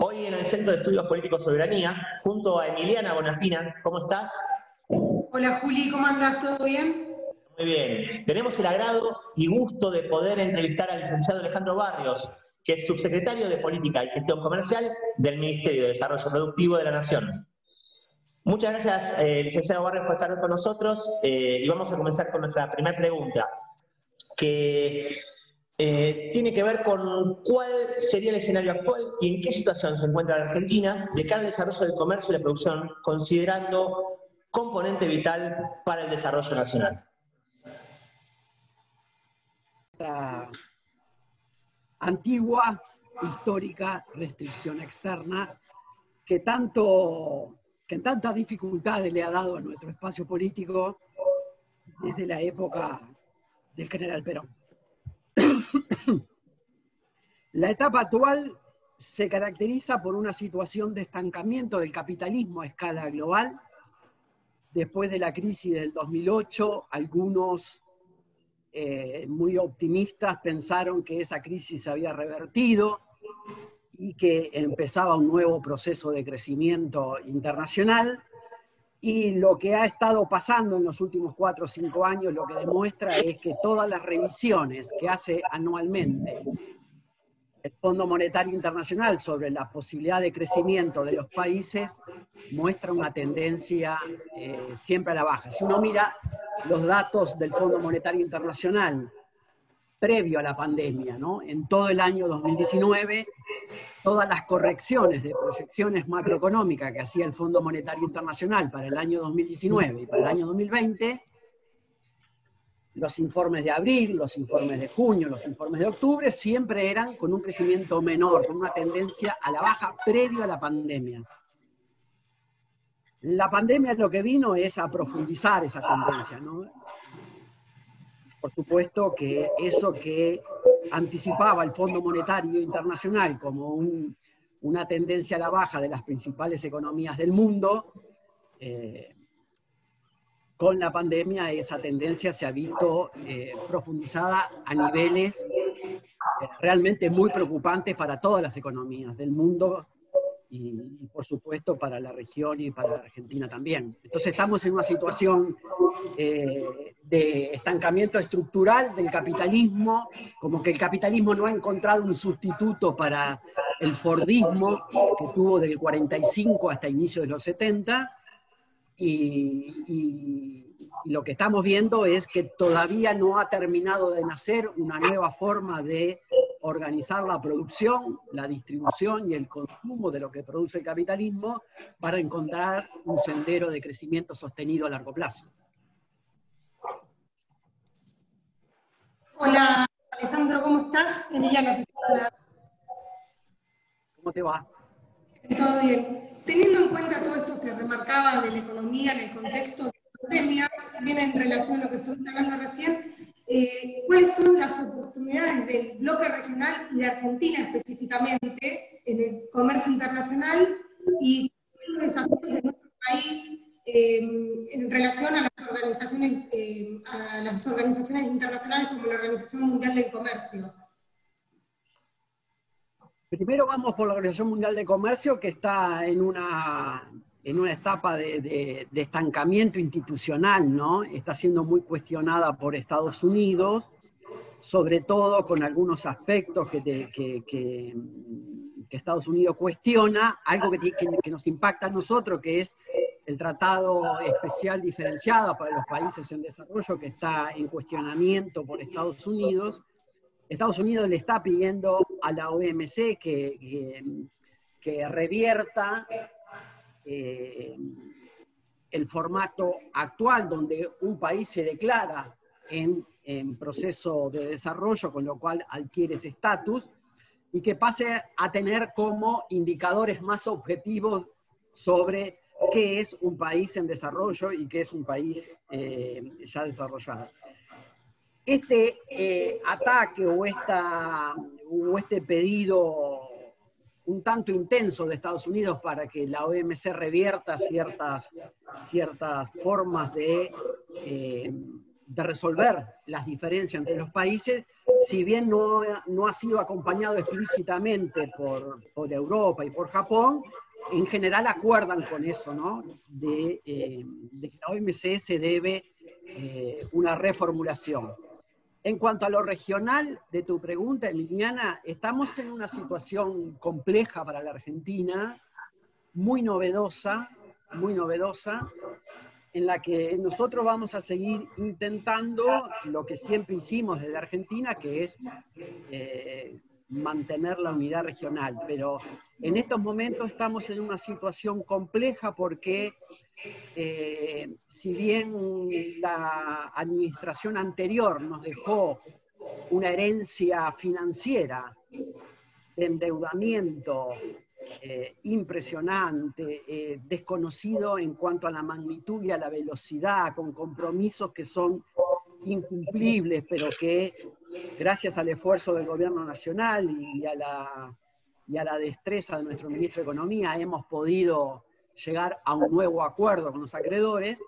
Hoy en el Centro de Estudios Políticos Soberanía, junto a Emiliana Bonafina. ¿Cómo estás? Hola Juli, ¿cómo andas? ¿Todo bien? Muy bien. Tenemos el agrado y gusto de poder entrevistar al licenciado Alejandro Barrios, que es subsecretario de Política y Gestión Comercial del Ministerio de Desarrollo Productivo de la Nación. Muchas gracias, eh, licenciado Barrios, por estar con nosotros eh, y vamos a comenzar con nuestra primera pregunta, que eh, tiene que ver con cuál sería el escenario actual y en qué situación se encuentra la Argentina de cara al desarrollo del comercio y la producción, considerando componente vital para el desarrollo nacional. Nuestra antigua, histórica restricción externa que tanto que tantas dificultades le ha dado a nuestro espacio político desde la época del general Perón. La etapa actual se caracteriza por una situación de estancamiento del capitalismo a escala global. Después de la crisis del 2008, algunos eh, muy optimistas pensaron que esa crisis se había revertido y que empezaba un nuevo proceso de crecimiento internacional. Y lo que ha estado pasando en los últimos cuatro o cinco años lo que demuestra es que todas las revisiones que hace anualmente el Fondo Monetario Internacional sobre la posibilidad de crecimiento de los países muestra una tendencia eh, siempre a la baja. Si uno mira los datos del Fondo Monetario Internacional previo a la pandemia, ¿no? en todo el año 2019, todas las correcciones de proyecciones macroeconómicas que hacía el Fondo Monetario Internacional para el año 2019 y para el año 2020, los informes de abril, los informes de junio, los informes de octubre, siempre eran con un crecimiento menor, con una tendencia a la baja previo a la pandemia. La pandemia lo que vino es a profundizar esa tendencia, ¿no? Por supuesto que eso que anticipaba el Fondo Monetario Internacional como una tendencia a la baja de las principales economías del mundo, eh, con la pandemia esa tendencia se ha visto eh, profundizada a niveles eh, realmente muy preocupantes para todas las economías del mundo y, por supuesto para la región y para Argentina también. Entonces estamos en una situación eh, de estancamiento estructural del capitalismo, como que el capitalismo no ha encontrado un sustituto para el Fordismo que tuvo del 45 hasta inicios de los 70, y, lo que estamos viendo es que todavía no ha terminado de nacer una nueva forma de organizar la producción, la distribución y el consumo de lo que produce el capitalismo para encontrar un sendero de crecimiento sostenido a largo plazo. Hola Alejandro, ¿cómo estás? Emiliano, ¿Cómo te va? Todo bien. Teniendo en cuenta todo esto que remarcaba de la economía en el contexto de la pandemia, también en relación a lo que estuviste hablando recién, eh, ¿cuáles son las oportunidades del bloque regional y de Argentina específicamente en el comercio internacional y los desafíos de nuestro país eh, en relación a las organizaciones, eh, a las organizaciones internacionales como la Organización Mundial del Comercio? Primero vamos por la Organización Mundial de Comercio, que está en una, en una etapa de, estancamiento institucional, ¿no? Está siendo muy cuestionada por Estados Unidos, sobre todo con algunos aspectos que, Estados Unidos cuestiona, algo que, que, nos impacta a nosotros, que es el tratado especial diferenciado para los países en desarrollo, que está en cuestionamiento por Estados Unidos, Estados Unidos le está pidiendo a la OMC que, que, revierta eh, el formato actual donde un país se declara en, proceso de desarrollo, con lo cual adquiere ese estatus, y que pase a tener como indicadores más objetivos sobre qué es un país en desarrollo y qué es un país eh, ya desarrollado. Este eh, ataque o, este pedido un tanto intenso de Estados Unidos para que la OMC revierta ciertas, ciertas formas de, eh, de resolver las diferencias entre los países, si bien no, no ha sido acompañado explícitamente por, por, Europa y por Japón, en general acuerdan con eso, ¿no? De, eh, de que la OMC se debe eh, una reformulación. En cuanto a lo regional de tu pregunta, Liliana, estamos en una situación compleja para la Argentina, muy novedosa, muy novedosa, en la que nosotros vamos a seguir intentando lo que siempre hicimos desde Argentina, que es eh, mantener la unidad regional. Pero en estos momentos estamos en una situación compleja porque eh, si bien la administración anterior nos dejó una herencia financiera de endeudamiento eh, impresionante, eh, desconocido en cuanto a la magnitud y a la velocidad, con compromisos que son incumplibles, pero que gracias al esfuerzo del gobierno nacional y a la, y a la destreza de nuestro ministro de Economía hemos podido llegar a un nuevo acuerdo con los acreedores,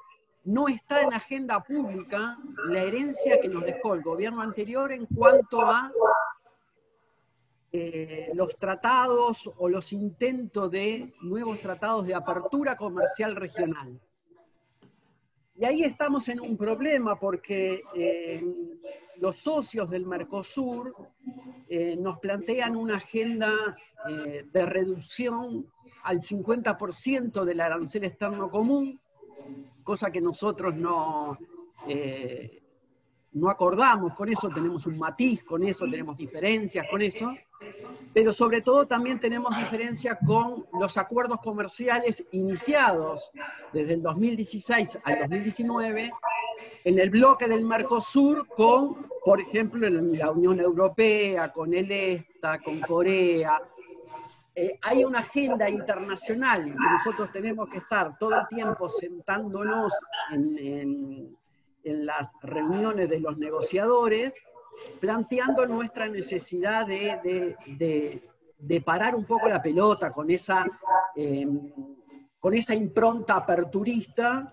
no está en agenda pública la herencia que nos dejó el gobierno anterior en cuanto a eh, los tratados o los intentos de nuevos tratados de apertura comercial regional. Y ahí estamos en un problema porque eh, los socios del Mercosur eh, nos plantean una agenda de reducción al 50% del arancel externo común, cosa que nosotros no, no acordamos con eso, tenemos un matiz con eso, tenemos diferencias con eso, pero sobre todo también tenemos diferencias con los acuerdos comerciales iniciados desde el 2016 al 2019 en el bloque del Mercosur con, por ejemplo, la Unión Europea, con el ESTA, con Corea. Eh, hay una agenda internacional que nosotros tenemos que estar todo el tiempo sentándonos en en las reuniones de los negociadores, planteando nuestra necesidad de, parar un poco la pelota con esa, em, con esa impronta aperturista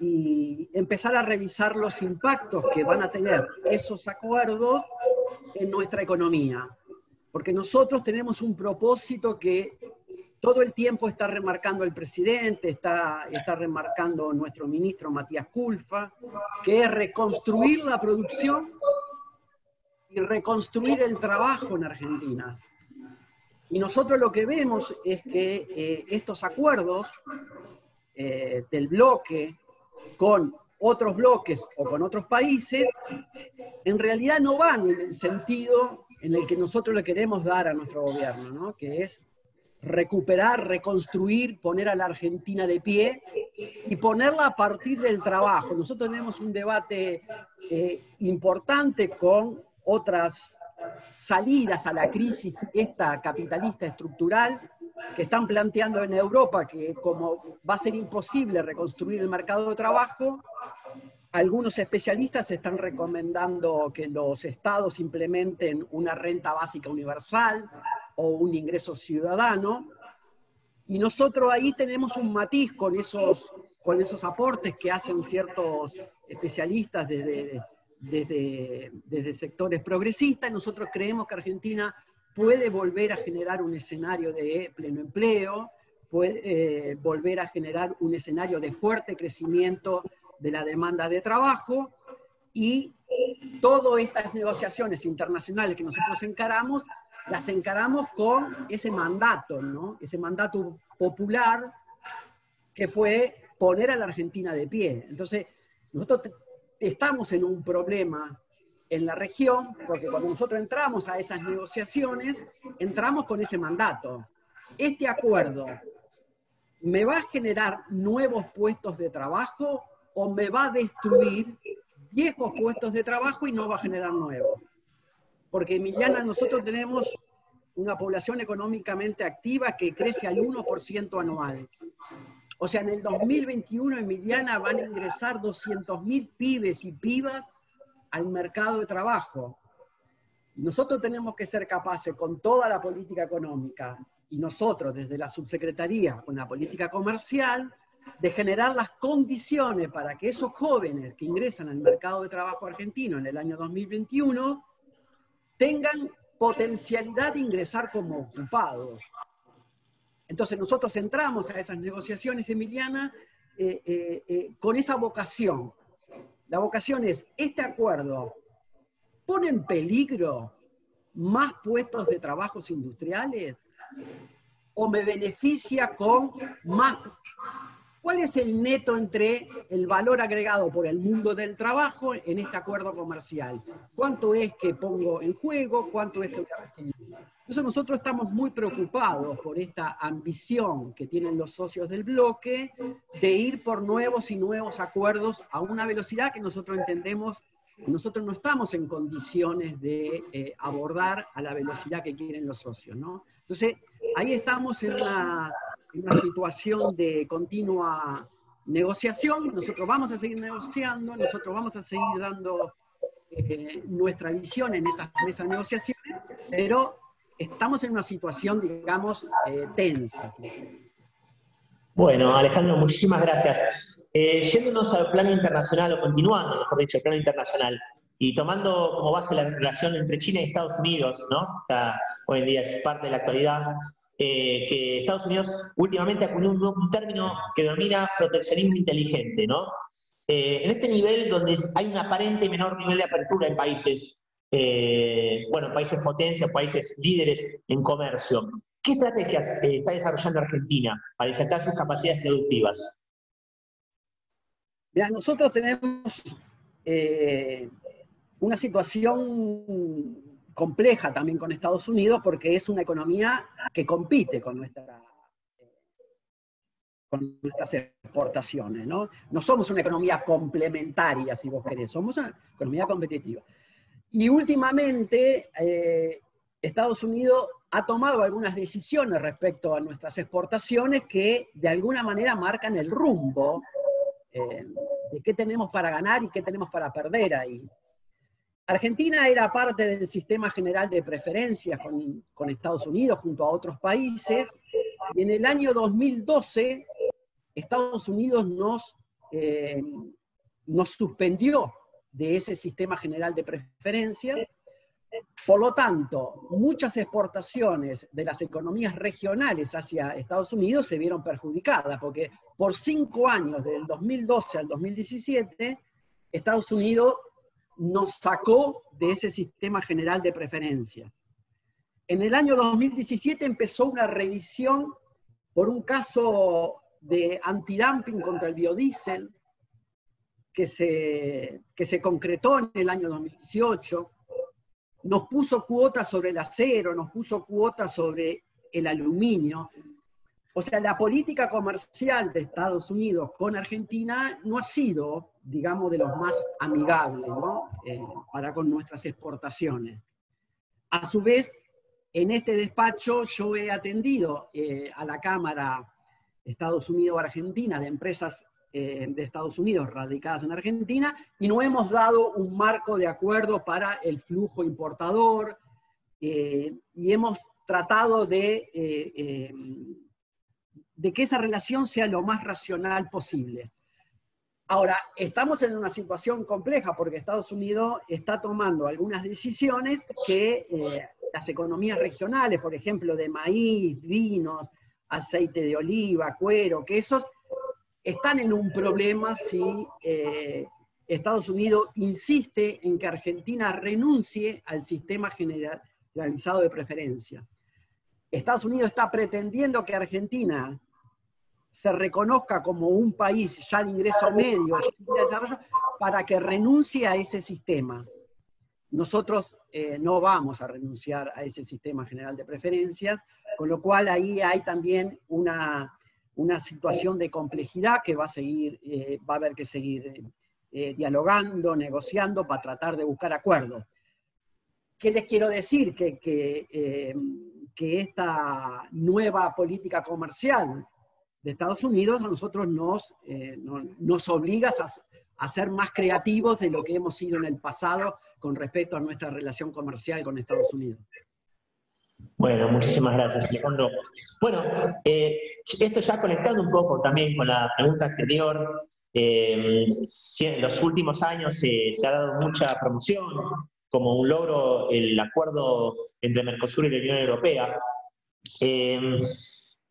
y empezar a revisar los impactos que van a tener esos acuerdos en nuestra economía. Porque nosotros tenemos un propósito que todo el tiempo está remarcando el presidente, está, está remarcando nuestro ministro Matías Culfa, que es reconstruir la producción y reconstruir el trabajo en Argentina. Y nosotros lo que vemos es que eh, estos acuerdos eh, del bloque con otros bloques o con otros países, en realidad no van en el sentido en el que nosotros le queremos dar a nuestro gobierno, ¿no? que es recuperar, reconstruir, poner a la Argentina de pie y ponerla a partir del trabajo. Nosotros tenemos un debate eh, importante con otras salidas a la crisis esta capitalista estructural que están planteando en Europa que como va a ser imposible reconstruir el mercado de trabajo, algunos especialistas están recomendando que los estados implementen una renta básica universal, o un ingreso ciudadano. Y nosotros ahí tenemos un matiz con esos, con esos aportes que hacen ciertos especialistas desde, desde, desde sectores progresistas. Nosotros creemos que Argentina puede volver a generar un escenario de pleno empleo, puede eh, volver a generar un escenario de fuerte crecimiento de la demanda de trabajo y todas estas negociaciones internacionales que nosotros encaramos las encaramos con ese mandato, ¿no? Ese mandato popular que fue poner a la Argentina de pie. Entonces, nosotros estamos en un problema en la región, porque cuando nosotros entramos a esas negociaciones, entramos con ese mandato. Este acuerdo me va a generar nuevos puestos de trabajo o me va a destruir viejos puestos de trabajo y no va a generar nuevos porque Emiliana, nosotros tenemos una población económicamente activa que crece al 1% anual. O sea, en el 2021, Emiliana, van a ingresar 200.000 pibes y pibas al mercado de trabajo. Nosotros tenemos que ser capaces, con toda la política económica, y nosotros desde la subsecretaría con la política comercial, de generar las condiciones para que esos jóvenes que ingresan al mercado de trabajo argentino en el año 2021 tengan potencialidad de ingresar como ocupados. Entonces nosotros entramos a esas negociaciones, Emiliana, eh, eh, eh, con esa vocación. La vocación es, este acuerdo pone en peligro más puestos de trabajos industriales o me beneficia con más ¿Cuál es el neto entre el valor agregado por el mundo del trabajo en este acuerdo comercial? ¿Cuánto es que pongo en juego? ¿Cuánto es que voy a recibir? Entonces nosotros estamos muy preocupados por esta ambición que tienen los socios del bloque de ir por nuevos y nuevos acuerdos a una velocidad que nosotros entendemos nosotros no estamos en condiciones de eh, abordar a la velocidad que quieren los socios, ¿no? Entonces, ahí estamos en una una situación de continua negociación, nosotros vamos a seguir negociando, nosotros vamos a seguir dando eh, nuestra visión en esas, esas, negociaciones, pero estamos en una situación, digamos, eh, tensa. Bueno, Alejandro, muchísimas gracias. Eh, yéndonos al plano internacional, o continuando, mejor dicho, al plano internacional, y tomando como base la relación entre China y Estados Unidos, ¿no? Hoy en día es parte de la actualidad. Eh, que Estados Unidos últimamente acuñó un, término que denomina proteccionismo inteligente, ¿no? Eh, en este nivel donde hay un aparente menor nivel de apertura en países, eh, bueno, países potencia, países líderes en comercio, ¿qué estrategias está desarrollando Argentina para insertar sus capacidades productivas? Mira, nosotros tenemos una situación compleja también con Estados Unidos porque es una economía que compite con, con nuestras exportaciones. ¿no? no somos una economía complementaria, si vos querés, somos una economía competitiva. Y últimamente eh, Estados Unidos ha tomado algunas decisiones respecto a nuestras exportaciones que de alguna manera marcan el rumbo eh, de qué tenemos para ganar y qué tenemos para perder ahí. Argentina era parte del sistema general de preferencias con, Estados Unidos junto a otros países. Y en el año 2012, Estados Unidos nos, eh, nos suspendió de ese sistema general de preferencias. Por lo tanto, muchas exportaciones de las economías regionales hacia Estados Unidos se vieron perjudicadas, porque por cinco años, del 2012 al 2017, Estados Unidos nos sacó de ese sistema general de preferencia. En el año 2017 empezó una revisión por un caso de antidumping contra el biodiesel que se, que se concretó en el año 2018. Nos puso cuotas sobre el acero, nos puso cuotas sobre el aluminio. O sea, la política comercial de Estados Unidos con Argentina no ha sido, digamos, de los más amigables ¿no? Eh, para con nuestras exportaciones. A su vez, en este despacho yo he atendido eh, a la Cámara Estados Unidos-Argentina de empresas eh, de Estados Unidos radicadas en Argentina y no hemos dado un marco de acuerdo para el flujo importador y hemos tratado de de que esa relación sea lo más racional posible. Ahora, estamos en una situación compleja porque Estados Unidos está tomando algunas decisiones que eh, las economías regionales, por ejemplo, de maíz, vinos, aceite de oliva, cuero, quesos, están en un problema si eh, Estados Unidos insiste en que Argentina renuncie al sistema generalizado de preferencia. Estados Unidos está pretendiendo que Argentina se reconozca como un país ya de ingreso medio, de desarrollo, para que renuncie a ese sistema. Nosotros eh, no vamos a renunciar a ese sistema general de preferencias, con lo cual ahí hay también una, situación de complejidad que va a seguir, eh, va a haber que seguir eh, dialogando, negociando para tratar de buscar acuerdos. ¿Qué les quiero decir? Que, que esta nueva política comercial de Estados Unidos a nosotros nos, eh, nos, obliga a, ser más creativos de lo que hemos sido en el pasado con respecto a nuestra relación comercial con Estados Unidos. Bueno, muchísimas gracias, Alejandro. Bueno, eh, esto ya conectando un poco también con la pregunta anterior, eh, en los últimos años se ha dado mucha promoción como un logro el acuerdo entre Mercosur y la Unión Europea. Eh,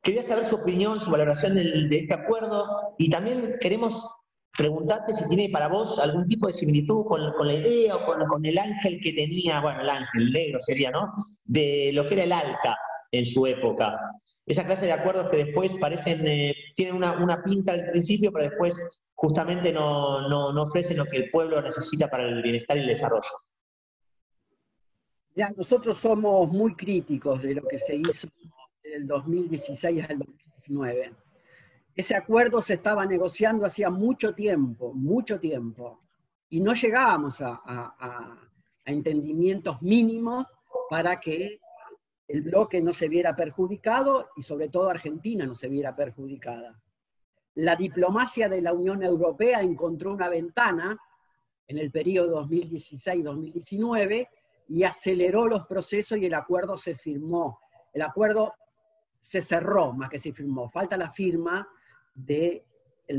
quería saber su opinión, su valoración de este acuerdo y también queremos preguntarte si tiene para vos algún tipo de similitud con, la idea o con, el ángel que tenía, bueno, el ángel negro sería, ¿no? De lo que era el ALCA en su época. Esa clase de acuerdos que después parecen, eh, tienen una, pinta al principio, pero después justamente no, no, ofrecen lo que el pueblo necesita para el bienestar y el desarrollo. Ya, nosotros somos muy críticos de lo que se hizo del 2016 al 2019 ese acuerdo se estaba negociando hacía mucho tiempo, mucho tiempo, y no llegábamos a, entendimientos mínimos para que el bloque no se viera perjudicado y sobre todo Argentina no se viera perjudicada. La diplomacia de la Unión Europea encontró una ventana en el periodo 2016-2019 y aceleró los procesos y el acuerdo se firmó. El acuerdo se cerró más que se firmó. Falta la firma del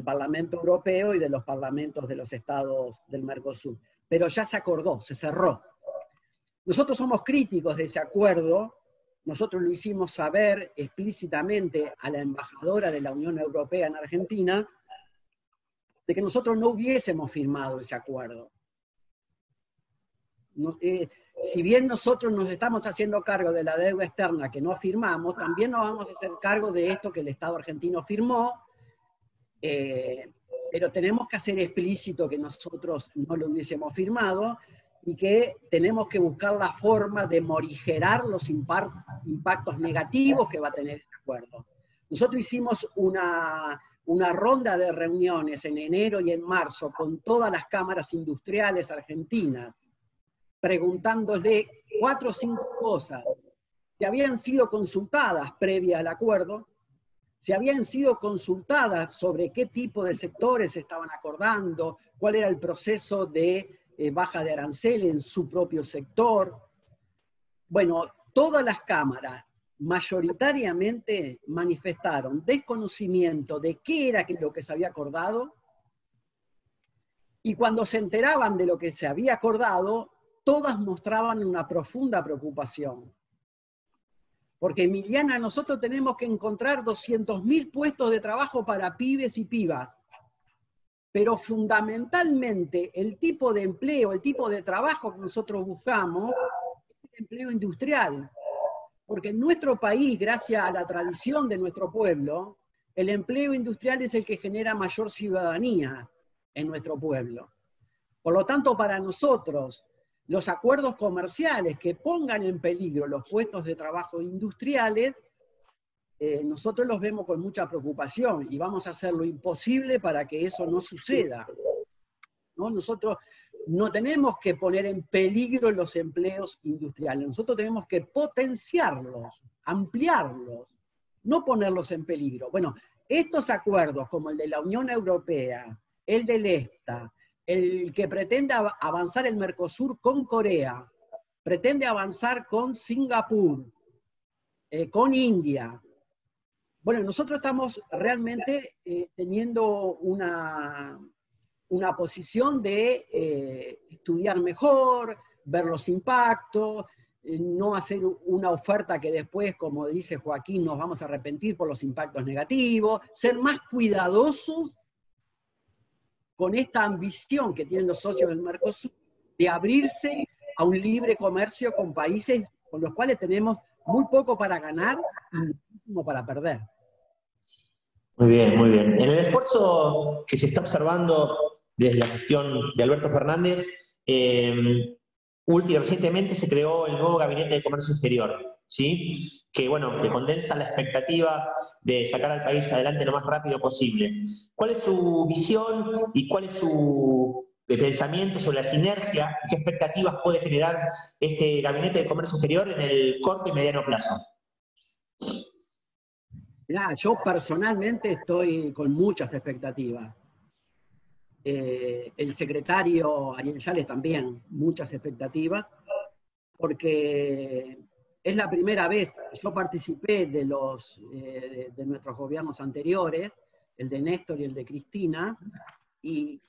Parlamento Europeo y de los parlamentos de los estados del Mercosur. Pero ya se acordó, se cerró. Nosotros somos críticos de ese acuerdo, nosotros lo hicimos saber explícitamente a la embajadora de la Unión Europea en Argentina, de que nosotros no hubiésemos firmado ese acuerdo. Eh, si bien nosotros nos estamos haciendo cargo de la deuda externa que no firmamos, también nos vamos a hacer cargo de esto que el Estado argentino firmó eh, pero tenemos que hacer explícito que nosotros no lo hubiésemos firmado y que tenemos que buscar la forma de morigerar los impactos negativos que va a tener el acuerdo. Nosotros hicimos una, una ronda de reuniones en enero y en marzo con todas las cámaras industriales argentinas, preguntándole cuatro o cinco cosas que habían sido consultadas previa al acuerdo si habían sido consultadas sobre qué tipo de sectores se estaban acordando, cuál era el proceso de eh, baja de arancel en su propio sector. Bueno, todas las cámaras mayoritariamente manifestaron desconocimiento de qué era lo que se había acordado y cuando se enteraban de lo que se había acordado, todas mostraban una profunda preocupación. Porque Emiliana, nosotros tenemos que encontrar 200.000 puestos de trabajo para pibes y pibas. Pero fundamentalmente el tipo de empleo, el tipo de trabajo que nosotros buscamos es el empleo industrial. Porque en nuestro país, gracias a la tradición de nuestro pueblo, el empleo industrial es el que genera mayor ciudadanía en nuestro pueblo. Por lo tanto, para nosotros, los acuerdos comerciales que pongan en peligro los puestos de trabajo industriales, eh, nosotros los vemos con mucha preocupación y vamos a hacer lo imposible para que eso no suceda. ¿no? Nosotros no tenemos que poner en peligro los empleos industriales, nosotros tenemos que potenciarlos, ampliarlos, no ponerlos en peligro. Bueno, estos acuerdos como el de la Unión Europea, el del EFTA, el que pretende avanzar el Mercosur con Corea, pretende avanzar con Singapur, eh, con India. Bueno, nosotros estamos realmente eh, teniendo una, una posición de eh, estudiar mejor, ver los impactos, no hacer una oferta que después, como dice Joaquín, nos vamos a arrepentir por los impactos negativos, ser más cuidadosos con esta ambición que tienen los socios del Mercosur de abrirse a un libre comercio con países con los cuales tenemos muy poco para ganar y muchísimo para perder. Muy bien, muy bien. En el esfuerzo que se está observando desde la gestión de Alberto Fernández, eh, recientemente se creó el nuevo Gabinete de Comercio Exterior, ¿sí? que, bueno, que condensa la expectativa de sacar al país adelante lo más rápido posible. ¿Cuál es su visión y cuál es su pensamiento sobre la sinergia y qué expectativas puede generar este Gabinete de Comercio Exterior en el corto y mediano plazo? yo personalmente estoy con muchas expectativas. Eh, el secretario Ariel Yales también, muchas expectativas, porque es la primera vez, yo participé de, los, eh, de nuestros gobiernos anteriores, el de Néstor y el de Cristina, y,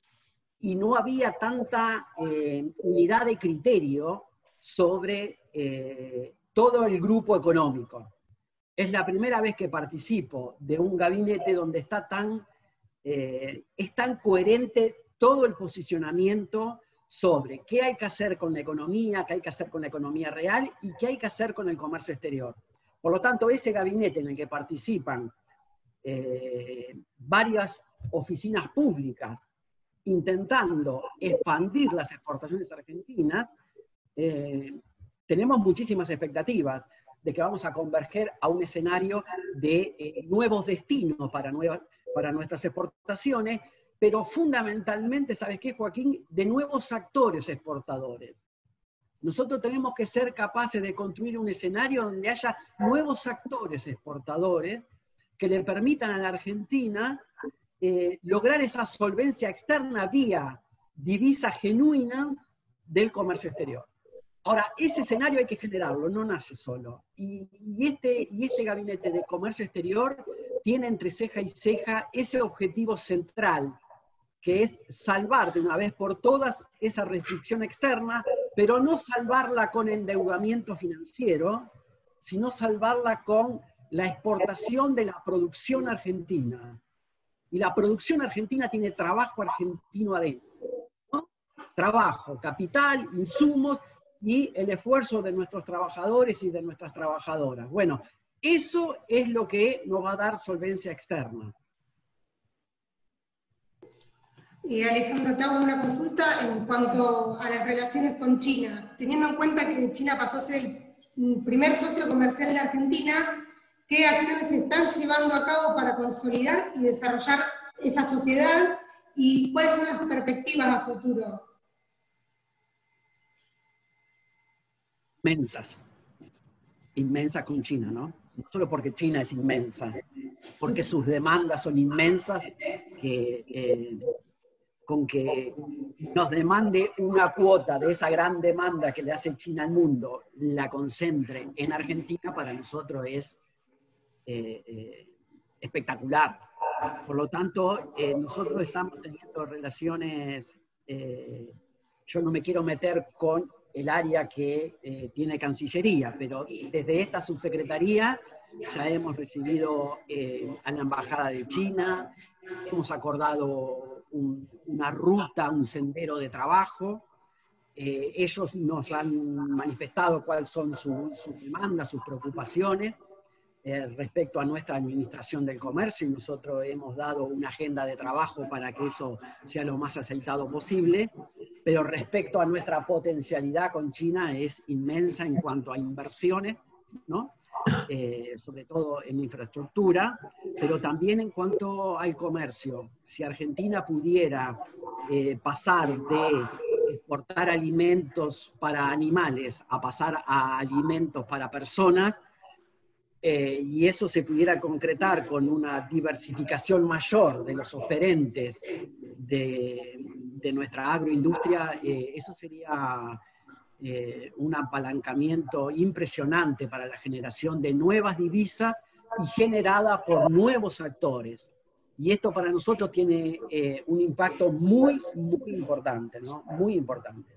no había tanta eh, unidad de criterio sobre eh, todo el grupo económico. Es la primera vez que participo de un gabinete donde está tan, es tan coherente todo el posicionamiento sobre qué hay que hacer con la economía, qué hay que hacer con la economía real y qué hay que hacer con el comercio exterior. Por lo tanto, ese gabinete en el que participan eh, varias oficinas públicas intentando expandir las exportaciones argentinas, eh, tenemos muchísimas expectativas de que vamos a converger a un escenario de eh, nuevos destinos para, nuevas, para nuestras exportaciones pero fundamentalmente, ¿sabes qué, Joaquín? De nuevos actores exportadores. Nosotros tenemos que ser capaces de construir un escenario donde haya nuevos actores exportadores que le permitan a la Argentina eh, lograr esa solvencia externa vía divisa genuina del comercio exterior. Ahora, ese escenario hay que generarlo, no nace solo. Y, este, y este gabinete de comercio exterior tiene entre ceja y ceja ese objetivo central que es salvar de una vez por todas esa restricción externa, pero no salvarla con endeudamiento financiero, sino salvarla con la exportación de la producción argentina. Y la producción argentina tiene trabajo argentino adentro. Trabajo, capital, insumos y el esfuerzo de nuestros trabajadores y de nuestras trabajadoras. Bueno, eso es lo que nos va a dar solvencia externa. Alejandro, te hago una consulta en cuanto a las relaciones con China. Teniendo en cuenta que China pasó a ser el primer socio comercial de Argentina, ¿qué acciones se están llevando a cabo para consolidar y desarrollar esa sociedad y cuáles son las perspectivas a futuro? Inmensas. Inmensas con China, ¿no? No solo porque China es inmensa, porque sus demandas son inmensas, que eh, con que nos demande una cuota de esa gran demanda que le hace China al mundo, la concentre en Argentina, para nosotros es eh, eh, espectacular. Por lo tanto, eh, nosotros estamos teniendo relaciones, yo no me quiero meter con el área que tiene Cancillería, pero desde esta subsecretaría ya hemos recibido a la Embajada de China, hemos acordado una ruta, un sendero de trabajo. Eh, ellos nos han manifestado cuáles son sus demandas, sus preocupaciones eh, respecto a nuestra administración del comercio y nosotros hemos dado una agenda de trabajo para que eso sea lo más aceitado posible. Pero respecto a nuestra potencialidad con China es inmensa en cuanto a inversiones, ¿no? Eh, sobre todo en infraestructura, pero también en cuanto al comercio. Si Argentina pudiera eh, pasar de exportar alimentos para animales a pasar a alimentos para personas, eh, y eso se pudiera concretar con una diversificación mayor de los oferentes de, de nuestra agroindustria, eso sería eh, un apalancamiento impresionante para la generación de nuevas divisas y generada por nuevos actores. Y esto para nosotros tiene eh, un impacto muy, muy importante, ¿no? Muy importante.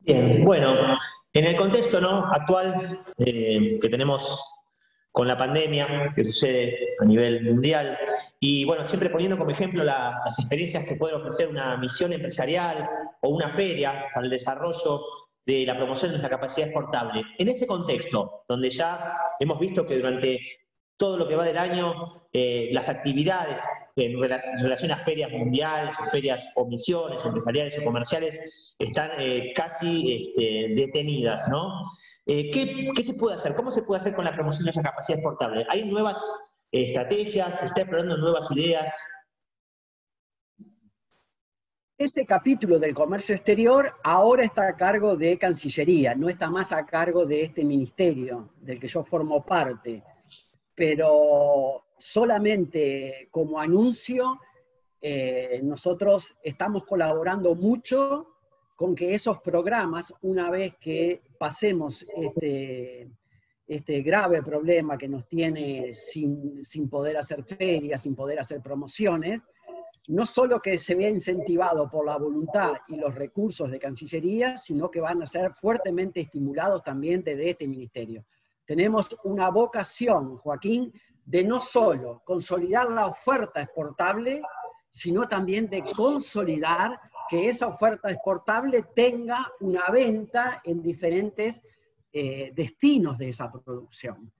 Bien, bueno, en el contexto ¿no? actual eh, que tenemos con la pandemia que sucede a nivel mundial. Y bueno, siempre poniendo como ejemplo las experiencias que puede ofrecer una misión empresarial o una feria para el desarrollo de la promoción de nuestra capacidad exportable. En este contexto, donde ya hemos visto que durante todo lo que va del año, eh, las actividades en relación a ferias mundiales o ferias o misiones empresariales o comerciales están eh, casi este, detenidas, ¿no? Eh, ¿qué, se puede hacer? ¿Cómo se puede hacer con la promoción de esa capacidad exportable? ¿Hay nuevas estrategias? ¿Se está explorando nuevas ideas? Este capítulo del comercio exterior ahora está a cargo de Cancillería, no está más a cargo de este ministerio del que yo formo parte. Pero solamente como anuncio, eh, nosotros estamos colaborando mucho con que esos programas, una vez que pasemos este, este grave problema que nos tiene sin, sin poder hacer ferias, sin poder hacer promociones, no solo que se vea incentivado por la voluntad y los recursos de Cancillería, sino que van a ser fuertemente estimulados también desde este ministerio. Tenemos una vocación, Joaquín, de no solo consolidar la oferta exportable, sino también de consolidar que esa oferta exportable tenga una venta en diferentes eh, destinos de esa producción.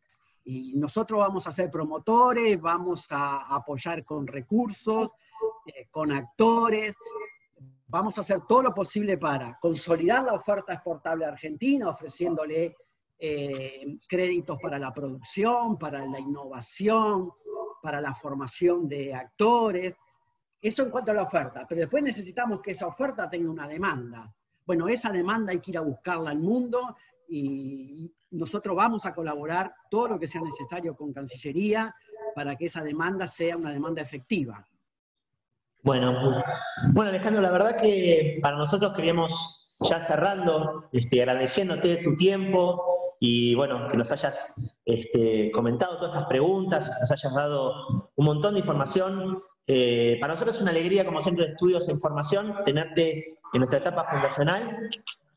Y nosotros vamos a ser promotores, vamos a apoyar con recursos, eh, con actores, vamos a hacer todo lo posible para consolidar la oferta exportable argentina, ofreciéndole eh, créditos para la producción, para la innovación, para la formación de actores. Eso en cuanto a la oferta, pero después necesitamos que esa oferta tenga una demanda. Bueno, esa demanda hay que ir a buscarla al mundo y nosotros vamos a colaborar todo lo que sea necesario con Cancillería para que esa demanda sea una demanda efectiva. Bueno, bueno Alejandro, la verdad que para nosotros queríamos ya cerrando, este, agradeciéndote tu tiempo y bueno, que nos hayas este, comentado todas estas preguntas, nos hayas dado un montón de información. Eh, para nosotros es una alegría como Centro de Estudios en Formación tenerte en nuestra etapa fundacional.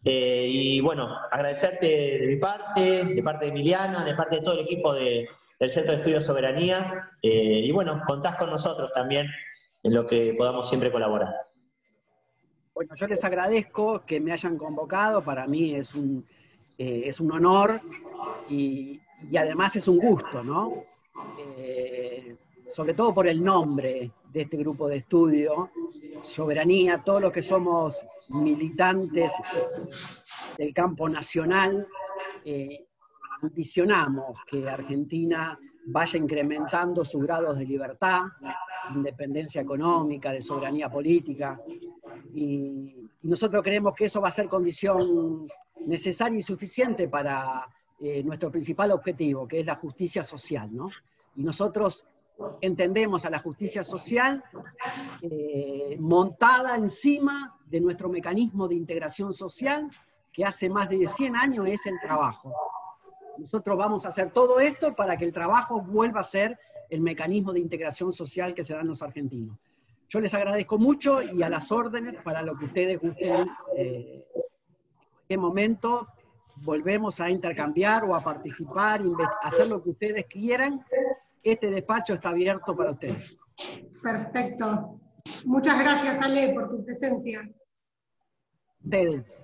Eh, y bueno, agradecerte de mi parte, de parte de Emiliana, de parte de todo el equipo del Centro de Estudios Soberanía. Eh, y bueno, contás con nosotros también en lo que podamos siempre colaborar. Bueno, yo les agradezco que me hayan convocado, para mí es un, es un honor y, además es un gusto, ¿no? Sobre todo por el nombre de este grupo de estudio, Soberanía, todos los que somos militantes del campo nacional, eh, ambicionamos que Argentina vaya incrementando sus grados de libertad, independencia económica, de soberanía política. Y, nosotros creemos que eso va a ser condición necesaria y suficiente para eh, nuestro principal objetivo, que es la justicia social. ¿no? Y nosotros entendemos a la justicia social eh, montada encima de nuestro mecanismo de integración social, que hace más de 100 años es el trabajo. Nosotros vamos a hacer todo esto para que el trabajo vuelva a ser el mecanismo de integración social que se dan los argentinos. Yo les agradezco mucho y a las órdenes para lo que ustedes gusten. Eh, en qué momento volvemos a intercambiar o a participar, hacer lo que ustedes quieran. Este despacho está abierto para ustedes. Perfecto. Muchas gracias, Ale, por tu presencia. Ustedes.